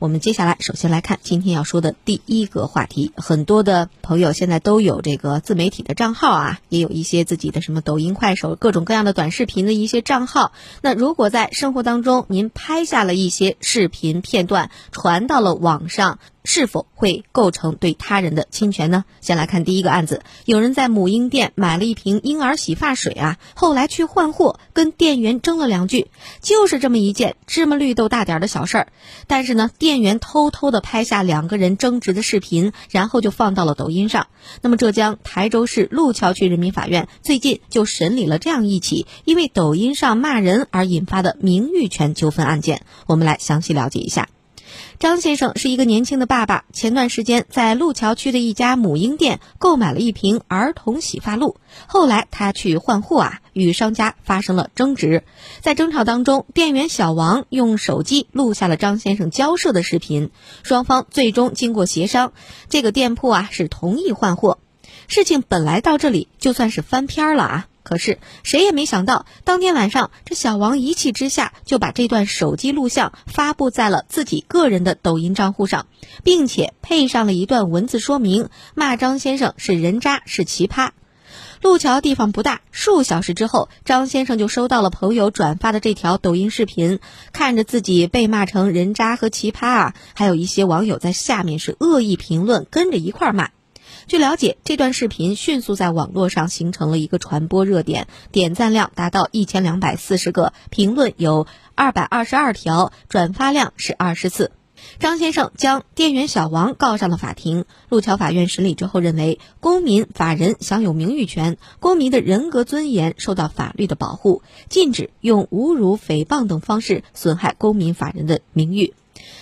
我们接下来首先来看今天要说的第一个话题。很多的朋友现在都有这个自媒体的账号啊，也有一些自己的什么抖音、快手各种各样的短视频的一些账号。那如果在生活当中您拍下了一些视频片段，传到了网上。是否会构成对他人的侵权呢？先来看第一个案子，有人在母婴店买了一瓶婴儿洗发水啊，后来去换货，跟店员争了两句，就是这么一件芝麻绿豆大点的小事儿。但是呢，店员偷偷的拍下两个人争执的视频，然后就放到了抖音上。那么，浙江台州市路桥区人民法院最近就审理了这样一起因为抖音上骂人而引发的名誉权纠纷案件。我们来详细了解一下。张先生是一个年轻的爸爸，前段时间在路桥区的一家母婴店购买了一瓶儿童洗发露，后来他去换货啊，与商家发生了争执，在争吵当中，店员小王用手机录下了张先生交涉的视频，双方最终经过协商，这个店铺啊是同意换货，事情本来到这里就算是翻篇了啊。可是谁也没想到，当天晚上，这小王一气之下就把这段手机录像发布在了自己个人的抖音账户上，并且配上了一段文字说明，骂张先生是人渣，是奇葩。路桥地方不大，数小时之后，张先生就收到了朋友转发的这条抖音视频，看着自己被骂成人渣和奇葩啊，还有一些网友在下面是恶意评论，跟着一块骂。据了解，这段视频迅速在网络上形成了一个传播热点，点赞量达到一千两百四十个，评论有二百二十二条，转发量是二十次。张先生将店员小王告上了法庭。路桥法院审理之后认为，公民法人享有名誉权，公民的人格尊严受到法律的保护，禁止用侮辱、诽谤等方式损害公民法人的名誉。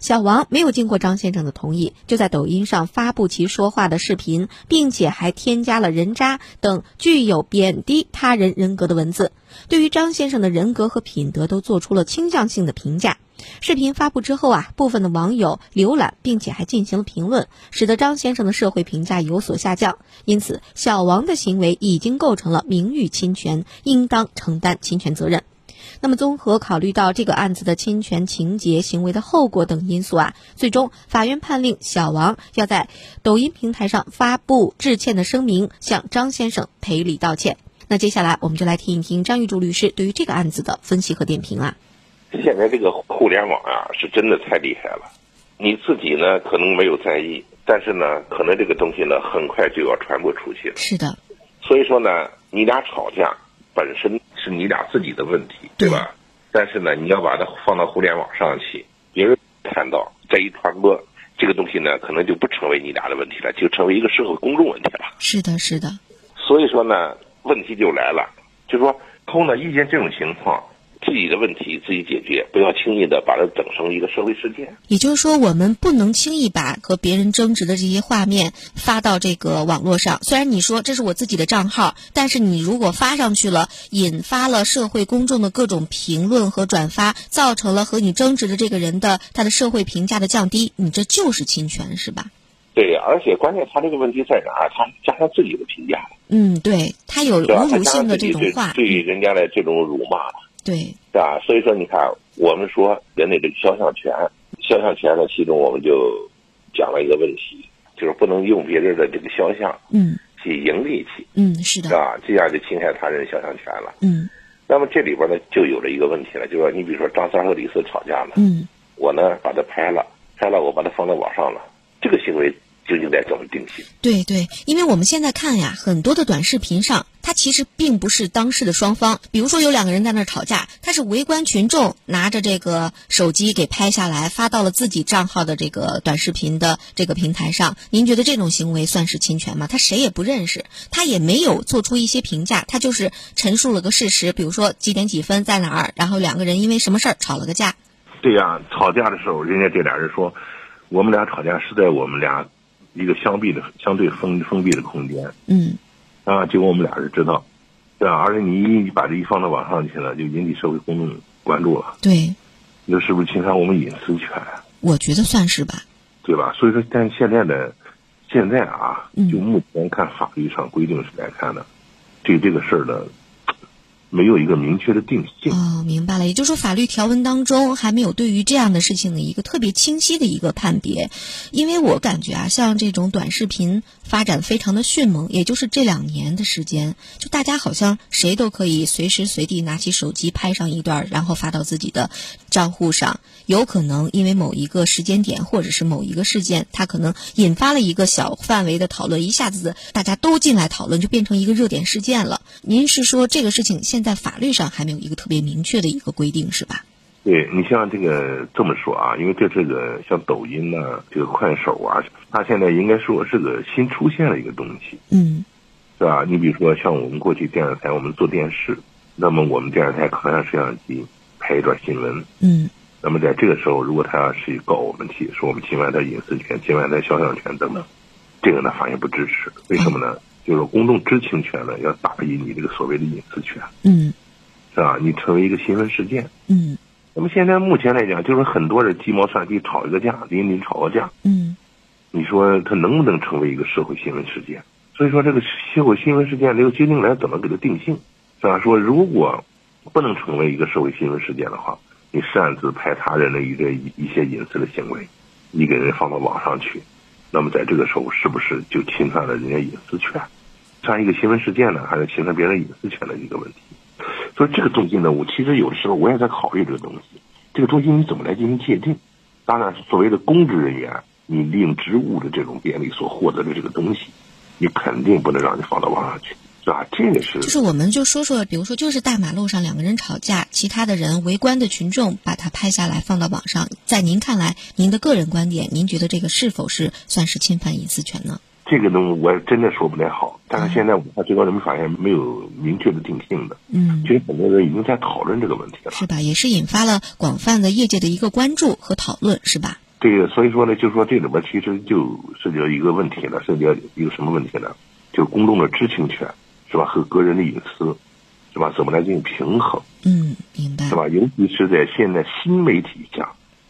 小王没有经过张先生的同意，就在抖音上发布其说话的视频，并且还添加了“人渣”等具有贬低他人人格的文字，对于张先生的人格和品德都做出了倾向性的评价。视频发布之后啊，部分的网友浏览并且还进行了评论，使得张先生的社会评价有所下降。因此，小王的行为已经构成了名誉侵权，应当承担侵权责任。那么，综合考虑到这个案子的侵权情节、行为的后果等因素啊，最终法院判令小王要在抖音平台上发布致歉的声明，向张先生赔礼道歉。那接下来我们就来听一听张玉柱律师对于这个案子的分析和点评啊。现在这个互联网啊，是真的太厉害了。你自己呢可能没有在意，但是呢，可能这个东西呢很快就要传播出去了。是的。所以说呢，你俩吵架本身。是你俩自己的问题，对吧？但是呢，你要把它放到互联网上去，别人看到再一传播，这个东西呢，可能就不成为你俩的问题了，就成为一个社会公众问题了。是的，是的。所以说呢，问题就来了，就是说，后呢遇见这种情况。自己的问题自己解决，不要轻易的把它整成一个社会事件。也就是说，我们不能轻易把和别人争执的这些画面发到这个网络上。虽然你说这是我自己的账号，但是你如果发上去了，引发了社会公众的各种评论和转发，造成了和你争执的这个人的他的社会评价的降低，你这就是侵权，是吧？对，而且关键他这个问题在哪儿？他加上自己的评价。嗯，对他有侮辱性的这种话，对人家的这种辱骂。对，是吧？所以说，你看，我们说人的这个肖像权，肖像权呢，其中我们就讲了一个问题，就是不能用别人的这个肖像，嗯，去盈利去，嗯，是的，是吧？这样就侵害他人肖像权了，嗯。那么这里边呢，就有了一个问题了，就是说，你比如说张三和李四吵架了，嗯，我呢把他拍了，拍了，我把它放在网上了，这个行为。究竟该怎么定性？对对，因为我们现在看呀，很多的短视频上他其实并不是当事的双方。比如说有两个人在那儿吵架，他是围观群众拿着这个手机给拍下来，发到了自己账号的这个短视频的这个平台上。您觉得这种行为算是侵权吗？他谁也不认识，他也没有做出一些评价，他就是陈述了个事实，比如说几点几分在哪儿，然后两个人因为什么事儿吵了个架。对呀，吵架的时候，人家这俩人说，我们俩吵架是在我们俩一个相闭的、相对封封闭的空间。嗯。啊，结果我们俩人知道，对吧？而且你一把这一放到网上去了，就引起社会公众关注了。对。那是不是侵犯我们隐私权？我觉得算是吧。对吧？所以说，但现在的现在啊，就目前看法律上规定是来看的，对这个事儿的。没有一个明确的定性哦，明白了。也就是说，法律条文当中还没有对于这样的事情的一个特别清晰的一个判别。因为我感觉啊，像这种短视频发展非常的迅猛，也就是这两年的时间，就大家好像谁都可以随时随地拿起手机拍上一段，然后发到自己的账户上。有可能因为某一个时间点或者是某一个事件，它可能引发了一个小范围的讨论，一下子大家都进来讨论，就变成一个热点事件了。您是说这个事情现在法律上还没有一个特别明确的一个规定，是吧？对你像这个这么说啊，因为这这个像抖音呢，这个快手啊，它现在应该说是个新出现的一个东西，嗯，是吧？你比如说像我们过去电视台，我们做电视，那么我们电视台扛上摄像机拍一段新闻，嗯。那么在这个时候，如果他要是告我们提，说我们侵犯他隐私权、侵犯他肖像权等等，这个呢，法院不支持。为什么呢？就是公众知情权呢，要大于你这个所谓的隐私权。嗯，是吧？你成为一个新闻事件。嗯。那么现在目前来讲，就是很多人鸡毛蒜皮吵一个架，邻里吵个架。嗯。你说他能不能成为一个社会新闻事件？所以说这个社会新闻事件，这个究竟来怎么给他定性？是吧？说如果不能成为一个社会新闻事件的话。你擅自拍他人的一个一一些隐私的行为，你给人放到网上去，那么在这个时候是不是就侵犯了人家隐私权？像一个新闻事件呢，还是侵犯别人隐私权的一个问题？所以这个东西呢，我其实有的时候我也在考虑这个东西。这个东西你怎么来进行界定？当然，所谓的公职人员，你利用职务的这种便利所获得的这个东西，你肯定不能让你放到网上去。是吧？这个是就是我们就说说，比如说就是大马路上两个人吵架，其他的人围观的群众把它拍下来放到网上，在您看来，您的个人观点，您觉得这个是否是算是侵犯隐私权呢？这个东西我真的说不太好，但是现在我看最高人民法院没有明确的定性的。嗯，其实很多人已经在讨论这个问题了，是吧？也是引发了广泛的业界的一个关注和讨论，是吧？这个所以说呢，就是说这里边其实就涉及到一个问题了，涉及到一个什么问题呢？就是公众的知情权。是吧？和个人的隐私，是吧？怎么来进行平衡？嗯，明白。是吧？尤其是在现在新媒体下，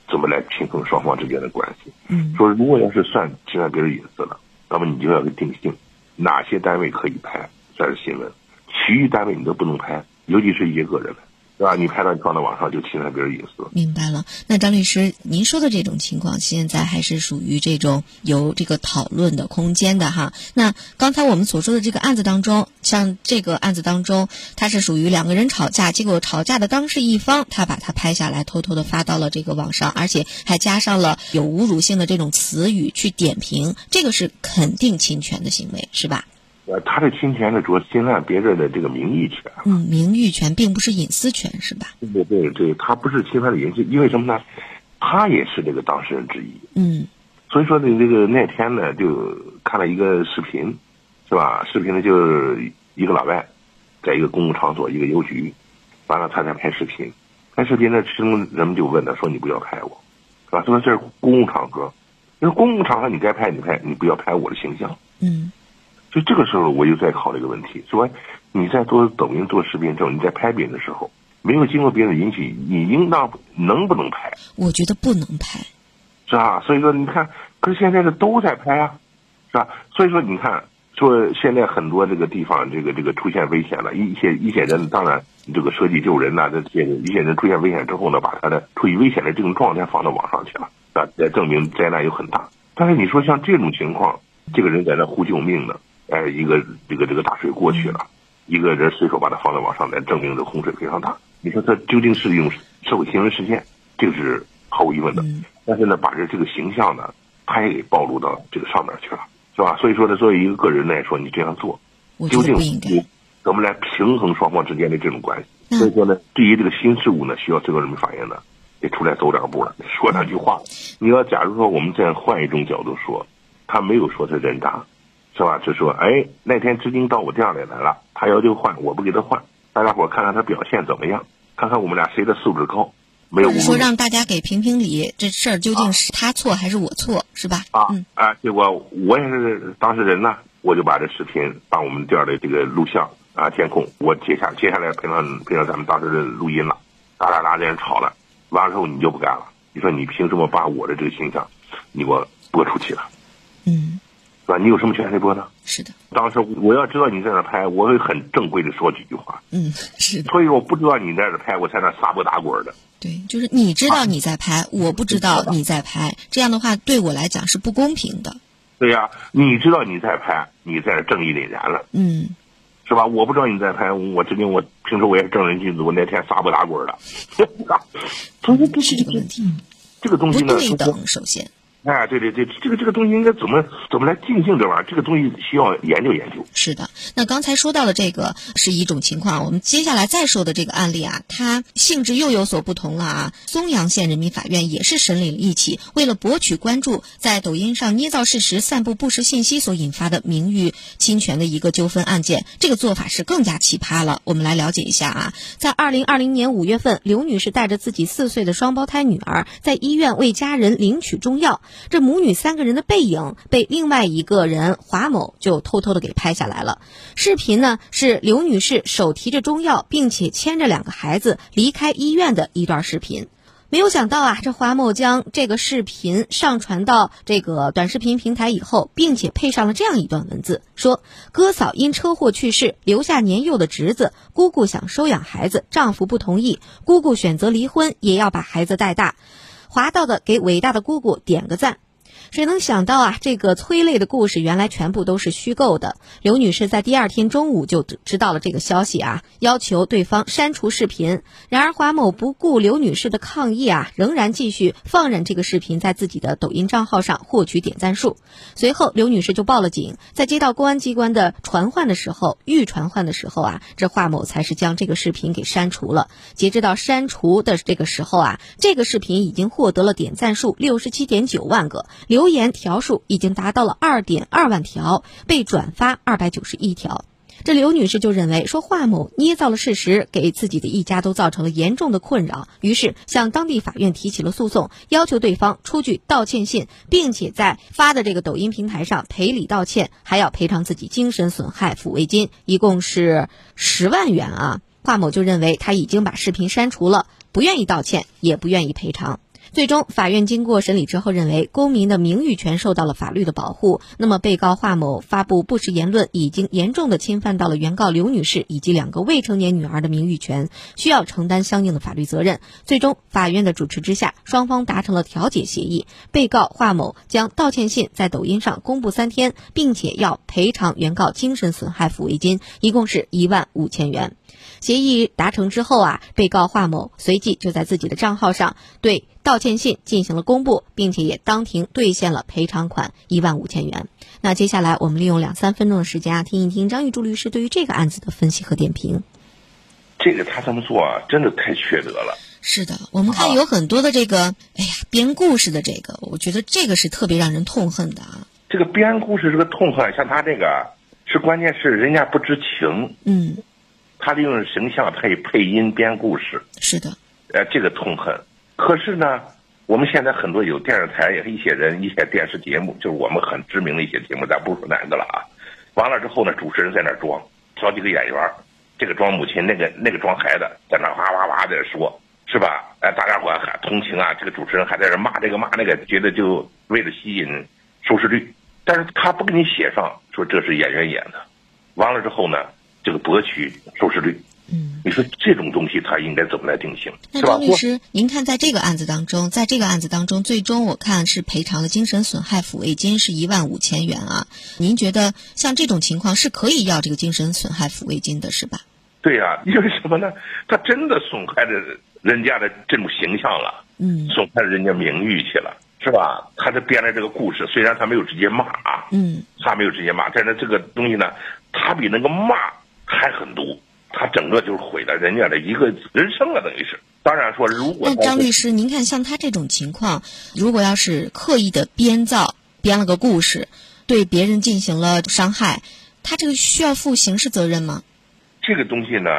怎么来平衡双方之间的关系？嗯，说如果要是算侵犯别人隐私了，那么你就要定性哪些单位可以拍算是新闻，其余单位你都不能拍，尤其是一些个人。对吧？你拍到你放到网上就侵犯别人隐私。明白了。那张律师，您说的这种情况，现在还是属于这种有这个讨论的空间的哈。那刚才我们所说的这个案子当中，像这个案子当中，它是属于两个人吵架，结果吵架的当事一方他把它拍下来，偷偷的发到了这个网上，而且还加上了有侮辱性的这种词语去点评，这个是肯定侵权的行为，是吧？呃，他的侵权呢，主要侵犯别人的这个名誉权。嗯，名誉权并不是隐私权，是吧？对对对，他不是侵犯的隐私，因为什么呢？他也是这个当事人之一。嗯，所以说呢，这个那天呢，就看了一个视频，是吧？视频呢，就是一个老外，在一个公共场所，一个邮局，完了他在拍视频，拍视频呢，其中人们就问他说：“你不要拍我，是吧？”说这是公共场合，因为公共场合你该拍你拍，你不要拍我的形象。嗯。就这个时候，我又在考虑一个问题：说你在做抖音、做视频之后，你在拍别人的时候，没有经过别人允许，你应当能不能拍？我觉得不能拍，是吧？所以说，你看，可是现在是都在拍啊，是吧？所以说，你看，说现在很多这个地方，这个这个出现危险了，一些一些人，当然这个舍己救人呐，这些一些人出现危险之后呢，把他的处于危险的这种状态放到网上去了，啊，来证明灾难有很大。但是你说像这种情况，这个人在那呼救命呢？哎，一个这个这个大水过去了，一个人随手把它放在网上来证明这洪水非常大。你说这究竟是用社会新闻事件，这个是毫无疑问的。但是呢，把这这个形象呢，他也给暴露到这个上面去了，是吧？所以说呢，作为一个个人来说，你这样做，究竟怎么来平衡双方之间的这种关系？所以说呢，对于这个新事物呢，需要最高人民法院呢得出来走两步了，说两句话。你要假如说我们再换一种角度说，他没有说他人渣，是吧？就说哎，那天资金到我店里来了，他要求换，我不给他换，大家伙看看他表现怎么样，看看我们俩谁的素质高。没有说让大家给评评理，这事儿究竟是他错还是我错，是吧？啊，嗯啊，结果我也是当事人呢，我就把这视频，把我们店的这个录像啊监控，我接下接下来配上配上咱们当时的录音了，哒哒哒这人吵了，完了之后你就不干了，你说你凭什么把我的这个形象，你给我播出去了？嗯。吧？你有什么权利播呢？是的，当时我要知道你在那拍，我会很正规的说几句话。嗯，是的。所以我不知道你在那拍，我在那撒泼打滚的。对，就是你知道你在拍，我不知道你在拍，这样的话对我来讲是不公平的。对呀，你知道你在拍，你在这正义凛然了。嗯，是吧？我不知道你在拍，我证明我平时我也是正人君子，我那天撒泼打滚的。是这个问题，这个东西呢，不对等，首先。哎，对对对，这个这个东西应该怎么怎么来定性这玩意儿？这个东西需要研究研究。是的，那刚才说到了这个是一种情况，我们接下来再说的这个案例啊，它性质又有所不同了啊。松阳县人民法院也是审理了一起为了博取关注，在抖音上捏造事实、散布不实信息所引发的名誉侵权的一个纠纷案件。这个做法是更加奇葩了。我们来了解一下啊，在二零二零年五月份，刘女士带着自己四岁的双胞胎女儿在医院为家人领取中药。这母女三个人的背影被另外一个人华某就偷偷的给拍下来了。视频呢是刘女士手提着中药，并且牵着两个孩子离开医院的一段视频。没有想到啊，这华某将这个视频上传到这个短视频平台以后，并且配上了这样一段文字：说哥嫂因车祸去世，留下年幼的侄子，姑姑想收养孩子，丈夫不同意，姑姑选择离婚，也要把孩子带大。滑道的给伟大的姑姑点个赞。谁能想到啊？这个催泪的故事原来全部都是虚构的。刘女士在第二天中午就知道了这个消息啊，要求对方删除视频。然而华某不顾刘女士的抗议啊，仍然继续放任这个视频在自己的抖音账号上获取点赞数。随后刘女士就报了警，在接到公安机关的传唤的时候，预传唤的时候啊，这华某才是将这个视频给删除了。截止到删除的这个时候啊，这个视频已经获得了点赞数六十七点九万个。刘留言条数已经达到了二点二万条，被转发二百九十一条。这刘女士就认为说华某捏造了事实，给自己的一家都造成了严重的困扰，于是向当地法院提起了诉讼，要求对方出具道歉信，并且在发的这个抖音平台上赔礼道歉，还要赔偿自己精神损害抚慰金，一共是十万元啊。华某就认为他已经把视频删除了，不愿意道歉，也不愿意赔偿。最终，法院经过审理之后认为，公民的名誉权受到了法律的保护。那么，被告华某发布不实言论，已经严重的侵犯到了原告刘女士以及两个未成年女儿的名誉权，需要承担相应的法律责任。最终，法院的主持之下，双方达成了调解协议。被告华某将道歉信在抖音上公布三天，并且要赔偿原告精神损害抚慰金，一共是一万五千元。协议达成之后啊，被告华某随即就在自己的账号上对道歉信进行了公布，并且也当庭兑现了赔偿款一万五千元。那接下来我们利用两三分钟的时间啊，听一听张玉柱律师对于这个案子的分析和点评。这个他这么做啊，真的太缺德了。是的，我们看有很多的这个，哎呀，编故事的这个，我觉得这个是特别让人痛恨的啊。这个编故事这个痛恨，像他这个，是关键是人家不知情。嗯。他利用形象配配音编故事，是的，呃，这个痛恨。可是呢，我们现在很多有电视台也一些人一些电视节目，就是我们很知名的一些节目，咱不说哪个了啊。完了之后呢，主持人在那装，找几个演员，这个装母亲，那个那个装孩子，在那哇哇哇在说，是吧？哎，大家伙还同情啊，这个主持人还在这骂这个骂那个，觉得就为了吸引收视率，但是他不给你写上说这是演员演的。完了之后呢？这个博取收视率，嗯，你说这种东西它应该怎么来定性？那张律师，您看在这个案子当中，在这个案子当中，最终我看是赔偿了精神损害抚慰金是一万五千元啊。您觉得像这种情况是可以要这个精神损害抚慰金的，是吧？对呀，因为什么呢？他真的损害了人家的这种形象了，嗯，损害了人家名誉去了，是吧？他这编的这个故事，虽然他没有直接骂啊，嗯，他没有直接骂，但是这个东西呢，他比那个骂。还很毒，他整个就是毁了人家的一个人生了，等于是。当然说，如果那张律师，您看像他这种情况，如果要是刻意的编造编了个故事，对别人进行了伤害，他这个需要负刑事责任吗？这个东西呢，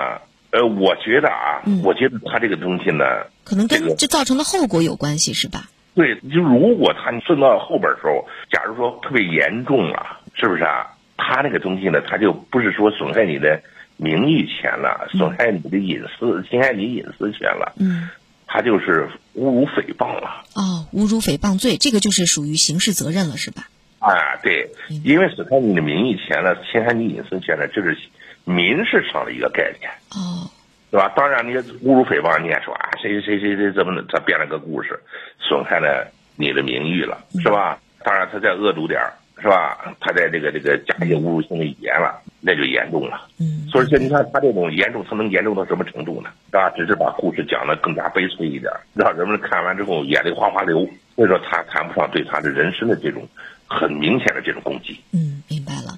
呃，我觉得啊，我觉得他这个东西呢，可能跟这造成的后果有关系，是吧？对，就如果他顺到后边时候，假如说特别严重了，是不是啊？他那个东西呢，他就不是说损害你的。名誉权了，损害你的隐私，侵害你隐私权了。嗯，他就是侮辱诽谤了。哦，侮辱诽谤罪，这个就是属于刑事责任了，是吧？啊，对，因为损害你的名誉权了，侵害你隐私权了，这是民事上的一个概念。哦，对吧？当然，你侮辱诽谤，你也说啊，谁谁谁谁怎么他编了个故事，损害了你的名誉了，是吧？当然，他再恶毒点儿。是吧？他在这个这个加一些侮辱性的语言了，那就严重了。嗯，所以说你看他这种严重，他能严重到什么程度呢？是吧？只是把故事讲得更加悲催一点，让人们看完之后眼泪哗哗流。所以说他谈不上对他的人生的这种很明显的这种攻击。嗯，明白了。